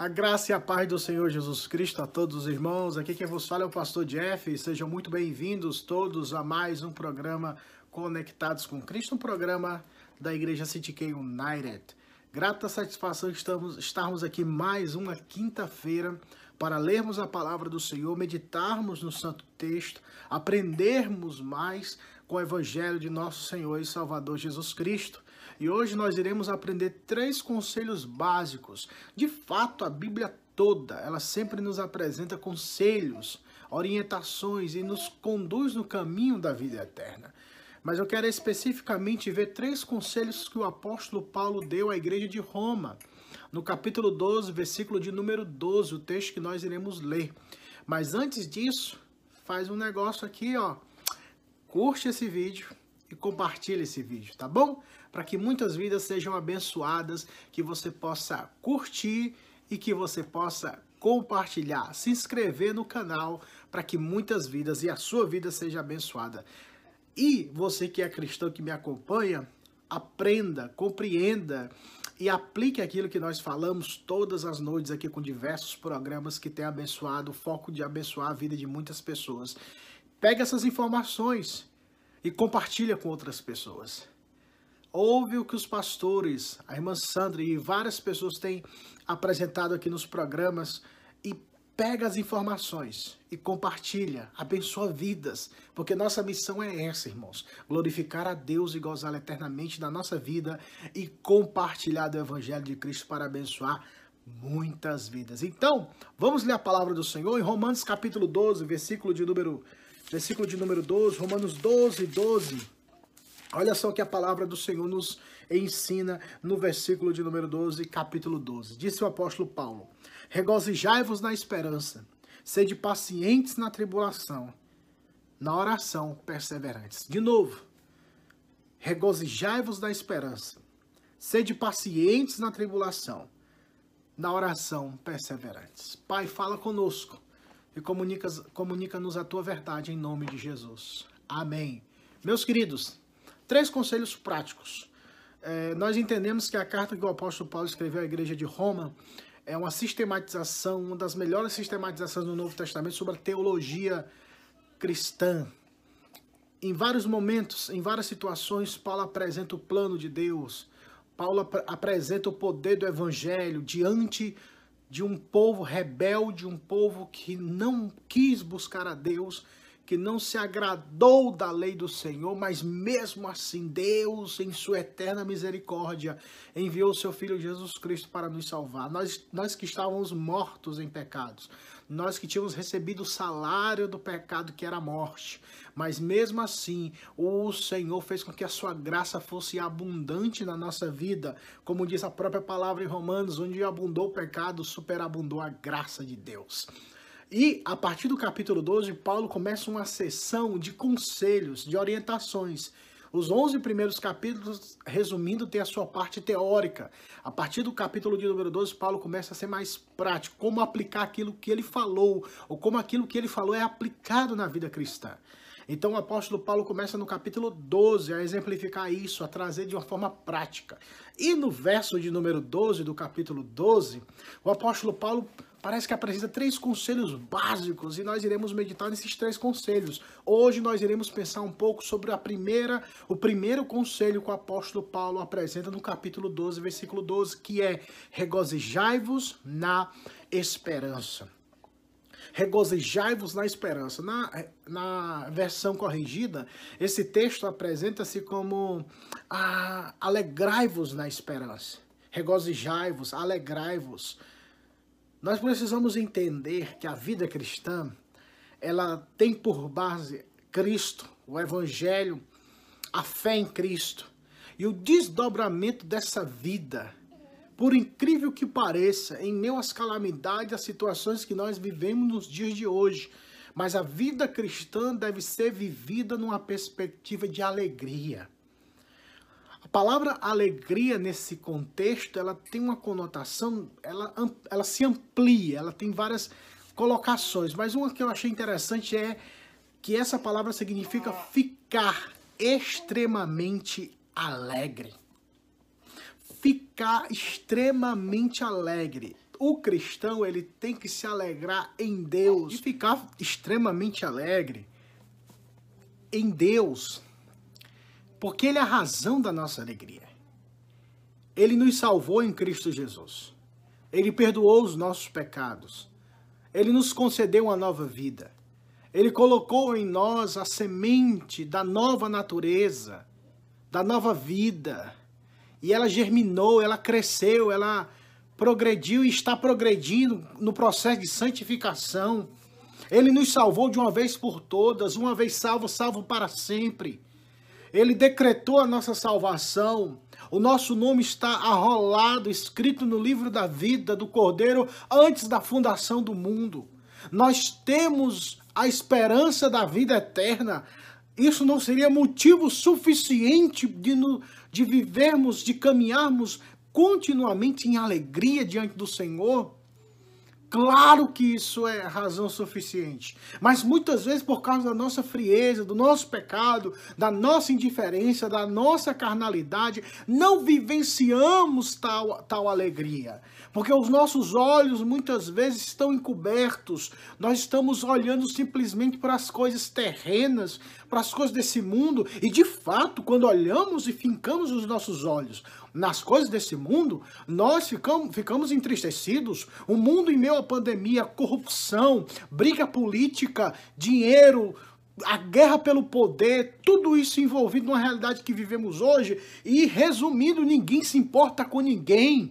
A graça e a paz do Senhor Jesus Cristo a todos os irmãos. Aqui quem vos fala é o pastor Jeff. Sejam muito bem-vindos todos a mais um programa Conectados com Cristo, um programa da Igreja City United. Grata satisfação estamos estarmos aqui mais uma quinta-feira para lermos a palavra do Senhor, meditarmos no Santo Texto, aprendermos mais com o Evangelho de nosso Senhor e Salvador Jesus Cristo. E hoje nós iremos aprender três conselhos básicos. De fato, a Bíblia toda, ela sempre nos apresenta conselhos, orientações e nos conduz no caminho da vida eterna. Mas eu quero especificamente ver três conselhos que o apóstolo Paulo deu à igreja de Roma. No capítulo 12, versículo de número 12, o texto que nós iremos ler. Mas antes disso, faz um negócio aqui, ó. Curte esse vídeo e compartilhe esse vídeo, tá bom? Para que muitas vidas sejam abençoadas, que você possa curtir e que você possa compartilhar, se inscrever no canal para que muitas vidas e a sua vida seja abençoada. E você que é cristão que me acompanha, aprenda, compreenda e aplique aquilo que nós falamos todas as noites aqui com diversos programas que têm abençoado, o foco de abençoar a vida de muitas pessoas. Pegue essas informações e compartilha com outras pessoas. Ouve o que os pastores, a irmã Sandra e várias pessoas têm apresentado aqui nos programas e pega as informações e compartilha, abençoa vidas, porque nossa missão é essa, irmãos: glorificar a Deus e gozar eternamente da nossa vida e compartilhar do Evangelho de Cristo para abençoar muitas vidas. Então, vamos ler a palavra do Senhor em Romanos capítulo 12, versículo de número, versículo de número 12, Romanos 12, 12. Olha só o que a palavra do Senhor nos ensina no versículo de número 12, capítulo 12. Disse o apóstolo Paulo: Regozijai-vos na esperança, sede pacientes na tribulação, na oração perseverantes. De novo, regozijai-vos na esperança, sede pacientes na tribulação, na oração perseverantes. Pai, fala conosco e comunica-nos comunica a tua verdade em nome de Jesus. Amém. Meus queridos, Três conselhos práticos. É, nós entendemos que a carta que o apóstolo Paulo escreveu à igreja de Roma é uma sistematização, uma das melhores sistematizações do Novo Testamento sobre a teologia cristã. Em vários momentos, em várias situações, Paulo apresenta o plano de Deus. Paulo ap apresenta o poder do evangelho diante de um povo rebelde, um povo que não quis buscar a Deus que não se agradou da lei do Senhor, mas mesmo assim Deus, em sua eterna misericórdia, enviou o seu Filho Jesus Cristo para nos salvar. Nós, nós que estávamos mortos em pecados, nós que tínhamos recebido o salário do pecado que era a morte, mas mesmo assim o Senhor fez com que a sua graça fosse abundante na nossa vida, como diz a própria palavra em Romanos, onde abundou o pecado, superabundou a graça de Deus. E a partir do capítulo 12, Paulo começa uma sessão de conselhos, de orientações. Os 11 primeiros capítulos, resumindo, tem a sua parte teórica. A partir do capítulo de número 12, Paulo começa a ser mais prático, como aplicar aquilo que ele falou, ou como aquilo que ele falou é aplicado na vida cristã. Então o apóstolo Paulo começa no capítulo 12 a exemplificar isso, a trazer de uma forma prática. E no verso de número 12 do capítulo 12, o apóstolo Paulo parece que apresenta três conselhos básicos e nós iremos meditar nesses três conselhos. Hoje nós iremos pensar um pouco sobre a primeira, o primeiro conselho que o apóstolo Paulo apresenta no capítulo 12, versículo 12, que é regozijai-vos na esperança. Regozijai-vos na esperança. Na, na versão corrigida, esse texto apresenta-se como ah, alegrai-vos na esperança. Regozijai-vos, alegrai-vos. Nós precisamos entender que a vida cristã, ela tem por base Cristo, o Evangelho, a fé em Cristo. E o desdobramento dessa vida, por incrível que pareça, em meio às calamidades, às situações que nós vivemos nos dias de hoje, mas a vida cristã deve ser vivida numa perspectiva de alegria. Palavra alegria nesse contexto, ela tem uma conotação, ela, ela se amplia, ela tem várias colocações, mas uma que eu achei interessante é que essa palavra significa ficar extremamente alegre. Ficar extremamente alegre. o cristão ele tem que se alegrar em Deus e ficar extremamente alegre em Deus, porque Ele é a razão da nossa alegria. Ele nos salvou em Cristo Jesus. Ele perdoou os nossos pecados. Ele nos concedeu uma nova vida. Ele colocou em nós a semente da nova natureza, da nova vida. E ela germinou, ela cresceu, ela progrediu e está progredindo no processo de santificação. Ele nos salvou de uma vez por todas, uma vez salvo, salvo para sempre. Ele decretou a nossa salvação. O nosso nome está arrolado, escrito no livro da vida do Cordeiro antes da fundação do mundo. Nós temos a esperança da vida eterna. Isso não seria motivo suficiente de, no, de vivermos, de caminharmos continuamente em alegria diante do Senhor? Claro que isso é razão suficiente, mas muitas vezes por causa da nossa frieza, do nosso pecado, da nossa indiferença, da nossa carnalidade, não vivenciamos tal, tal alegria. Porque os nossos olhos muitas vezes estão encobertos, nós estamos olhando simplesmente para as coisas terrenas, para as coisas desse mundo, e de fato, quando olhamos e fincamos os nossos olhos nas coisas desse mundo, nós ficamos, ficamos entristecidos. O mundo em meio à pandemia, corrupção, briga política, dinheiro, a guerra pelo poder, tudo isso envolvido numa realidade que vivemos hoje. E resumindo, ninguém se importa com ninguém.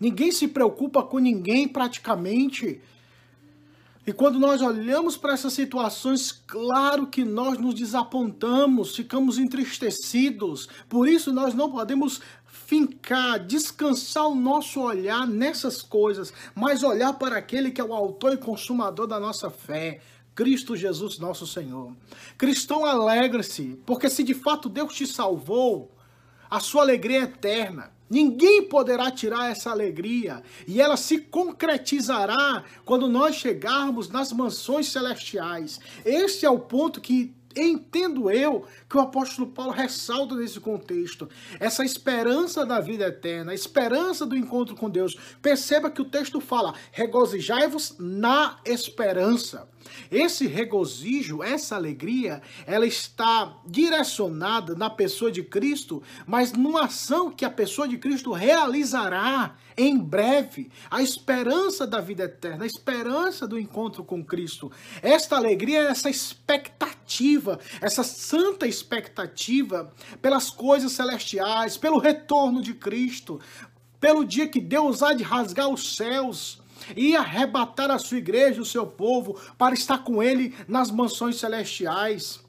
Ninguém se preocupa com ninguém praticamente. E quando nós olhamos para essas situações, claro que nós nos desapontamos, ficamos entristecidos. Por isso nós não podemos fincar, descansar o nosso olhar nessas coisas, mas olhar para aquele que é o autor e consumador da nossa fé. Cristo Jesus, nosso Senhor. Cristão, alegre-se, porque se de fato Deus te salvou, a sua alegria é eterna. Ninguém poderá tirar essa alegria e ela se concretizará quando nós chegarmos nas mansões celestiais. Este é o ponto que entendo eu que o apóstolo Paulo ressalta nesse contexto. Essa esperança da vida eterna, a esperança do encontro com Deus. Perceba que o texto fala: regozijai-vos na esperança. Esse regozijo, essa alegria, ela está direcionada na pessoa de Cristo, mas numa ação que a pessoa de Cristo realizará em breve. A esperança da vida eterna, a esperança do encontro com Cristo. Esta alegria, essa expectativa, essa santa expectativa pelas coisas celestiais, pelo retorno de Cristo, pelo dia que Deus há de rasgar os céus e arrebatar a sua igreja, o seu povo, para estar com ele nas mansões celestiais.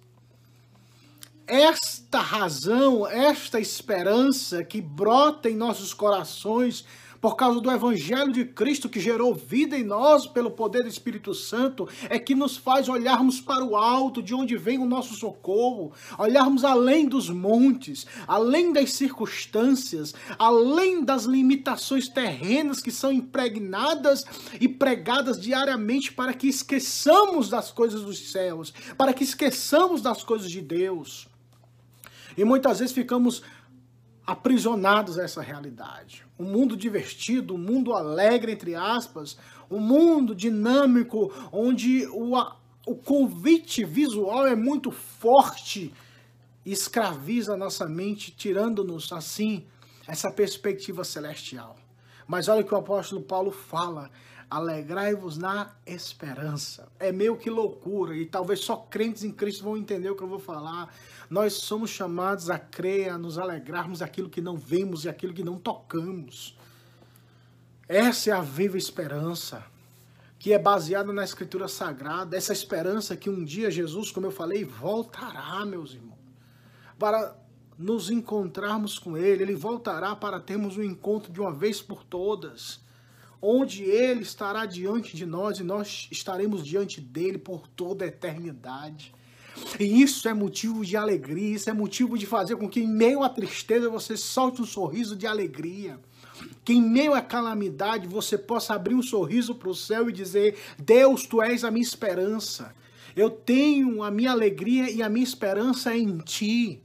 Esta razão, esta esperança que brota em nossos corações por causa do Evangelho de Cristo que gerou vida em nós pelo poder do Espírito Santo, é que nos faz olharmos para o alto, de onde vem o nosso socorro, olharmos além dos montes, além das circunstâncias, além das limitações terrenas que são impregnadas e pregadas diariamente para que esqueçamos das coisas dos céus, para que esqueçamos das coisas de Deus. E muitas vezes ficamos aprisionados a essa realidade. Um mundo divertido, um mundo alegre, entre aspas, um mundo dinâmico, onde o, o convite visual é muito forte escraviza a nossa mente, tirando-nos, assim, essa perspectiva celestial. Mas olha o que o apóstolo Paulo fala: alegrai-vos na esperança. É meio que loucura, e talvez só crentes em Cristo vão entender o que eu vou falar. Nós somos chamados a crer, a nos alegrarmos aquilo que não vemos e aquilo que não tocamos. Essa é a viva esperança, que é baseada na Escritura Sagrada, essa esperança que um dia Jesus, como eu falei, voltará, meus irmãos, para nos encontrarmos com Ele. Ele voltará para termos um encontro de uma vez por todas, onde Ele estará diante de nós e nós estaremos diante dele por toda a eternidade. E isso é motivo de alegria, isso é motivo de fazer com que em meio à tristeza você solte um sorriso de alegria. Que em meio à calamidade você possa abrir um sorriso para o céu e dizer: Deus, tu és a minha esperança. Eu tenho a minha alegria e a minha esperança em ti.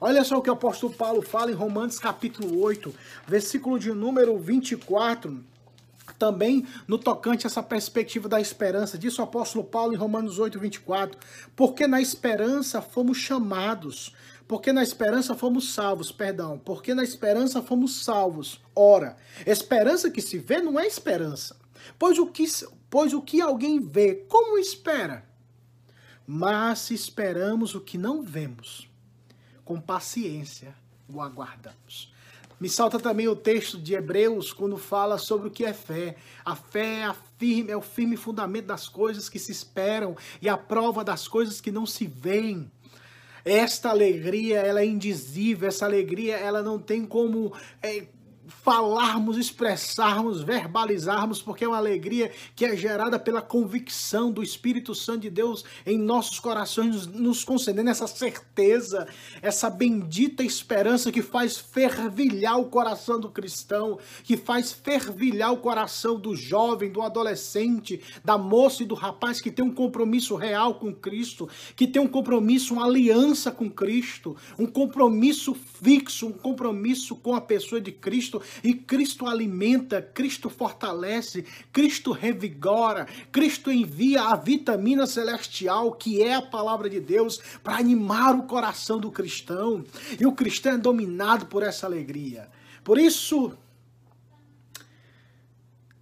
Olha só o que o apóstolo Paulo fala em Romanos capítulo 8, versículo de número 24 também no tocante a essa perspectiva da esperança. Diz o apóstolo Paulo em Romanos 8, 24. Porque na esperança fomos chamados. Porque na esperança fomos salvos, perdão. Porque na esperança fomos salvos. Ora, esperança que se vê não é esperança. Pois o que, pois o que alguém vê, como espera? Mas se esperamos o que não vemos, com paciência o aguardamos. Me salta também o texto de Hebreus quando fala sobre o que é fé. A fé é, a firme, é o firme fundamento das coisas que se esperam e a prova das coisas que não se veem. Esta alegria, ela é indizível, essa alegria, ela não tem como é, falarmos, expressarmos, verbalizarmos, porque é uma alegria que é gerada pela convicção do Espírito Santo de Deus em nossos corações, nos concedendo essa certeza, essa bendita esperança que faz fervilhar o coração do cristão, que faz fervilhar o coração do jovem, do adolescente, da moça e do rapaz que tem um compromisso real com Cristo, que tem um compromisso, uma aliança com Cristo, um compromisso fixo, um compromisso com a pessoa de Cristo e Cristo alimenta, Cristo fortalece, Cristo revigora, Cristo envia a vitamina celestial, que é a palavra de Deus, para animar o coração do cristão. E o cristão é dominado por essa alegria. Por isso,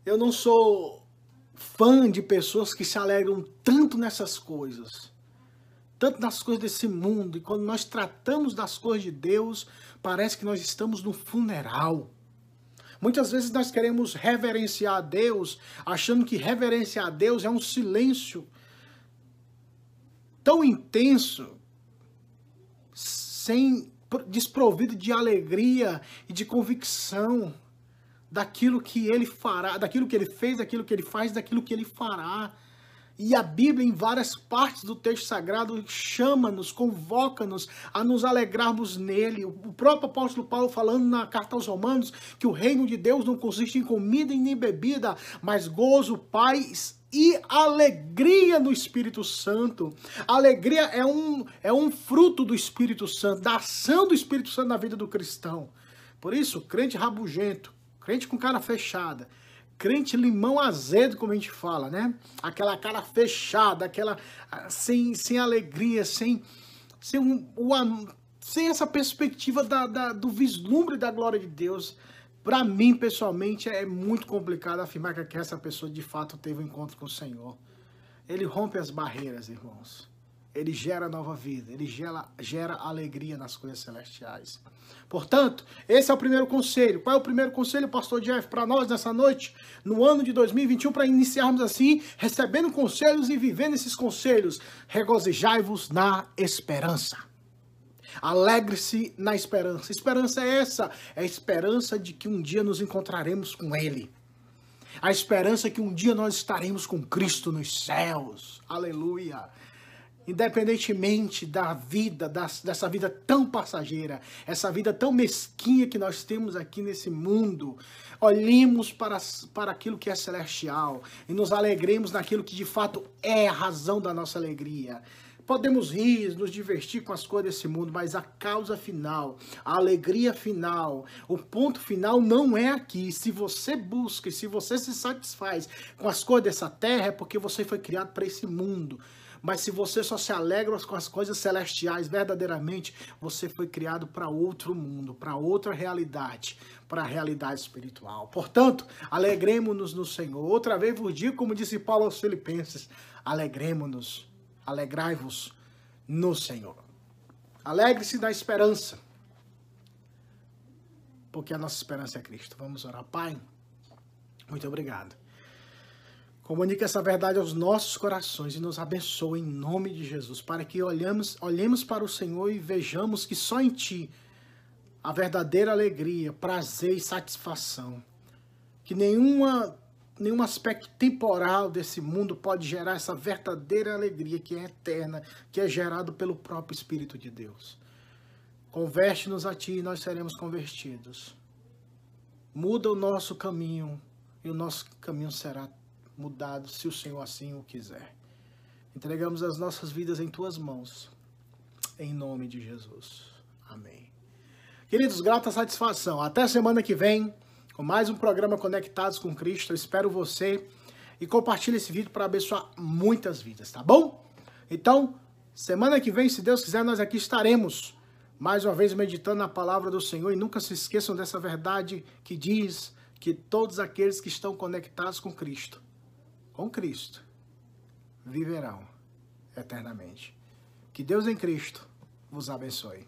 eu não sou fã de pessoas que se alegram tanto nessas coisas tanto nas coisas desse mundo, e quando nós tratamos das coisas de Deus, parece que nós estamos no funeral. Muitas vezes nós queremos reverenciar a Deus, achando que reverenciar a Deus é um silêncio tão intenso, sem desprovido de alegria e de convicção daquilo que ele fará, daquilo que ele fez, daquilo que ele faz, daquilo que ele fará. E a Bíblia, em várias partes do texto sagrado, chama-nos, convoca-nos a nos alegrarmos nele. O próprio apóstolo Paulo falando na carta aos Romanos que o reino de Deus não consiste em comida e nem bebida, mas gozo, paz e alegria no Espírito Santo. Alegria é um, é um fruto do Espírito Santo, da ação do Espírito Santo na vida do cristão. Por isso, crente rabugento, crente com cara fechada, crente limão azedo, como a gente fala, né? Aquela cara fechada, aquela sem, sem alegria, sem, sem, um, o, sem essa perspectiva da, da, do vislumbre da glória de Deus. Para mim, pessoalmente, é muito complicado afirmar que essa pessoa de fato teve um encontro com o Senhor. Ele rompe as barreiras, irmãos ele gera nova vida, ele gera, gera alegria nas coisas celestiais. Portanto, esse é o primeiro conselho. Qual é o primeiro conselho, pastor Jeff, para nós nessa noite, no ano de 2021, para iniciarmos assim, recebendo conselhos e vivendo esses conselhos? Regozijai-vos na esperança. Alegre-se na esperança. Esperança é essa? É a esperança de que um dia nos encontraremos com Ele. A esperança que um dia nós estaremos com Cristo nos céus. Aleluia independentemente da vida, dessa vida tão passageira, essa vida tão mesquinha que nós temos aqui nesse mundo, olhemos para, para aquilo que é celestial e nos alegremos naquilo que de fato é a razão da nossa alegria. Podemos rir, nos divertir com as coisas desse mundo, mas a causa final, a alegria final, o ponto final não é aqui. Se você busca e se você se satisfaz com as coisas dessa terra, é porque você foi criado para esse mundo. Mas se você só se alegra com as coisas celestiais, verdadeiramente, você foi criado para outro mundo, para outra realidade, para a realidade espiritual. Portanto, alegremos-nos no Senhor. Outra vez vos digo, como disse Paulo aos Filipenses, alegremos-nos, alegrai-vos no Senhor. Alegre-se da esperança, porque a nossa esperança é Cristo. Vamos orar. Pai, muito obrigado Comunique essa verdade aos nossos corações e nos abençoe em nome de Jesus, para que olhamos, olhemos para o Senhor e vejamos que só em Ti a verdadeira alegria, prazer e satisfação. Que nenhuma, nenhum aspecto temporal desse mundo pode gerar essa verdadeira alegria que é eterna, que é gerado pelo próprio Espírito de Deus. Converte-nos a Ti e nós seremos convertidos. Muda o nosso caminho e o nosso caminho será mudado, se o Senhor assim o quiser. Entregamos as nossas vidas em tuas mãos, em nome de Jesus. Amém. Queridos, grata satisfação. Até semana que vem, com mais um programa Conectados com Cristo. Eu espero você e compartilhe esse vídeo para abençoar muitas vidas, tá bom? Então, semana que vem, se Deus quiser, nós aqui estaremos mais uma vez meditando na palavra do Senhor e nunca se esqueçam dessa verdade que diz que todos aqueles que estão conectados com Cristo, com Cristo, viverão eternamente. Que Deus em Cristo vos abençoe.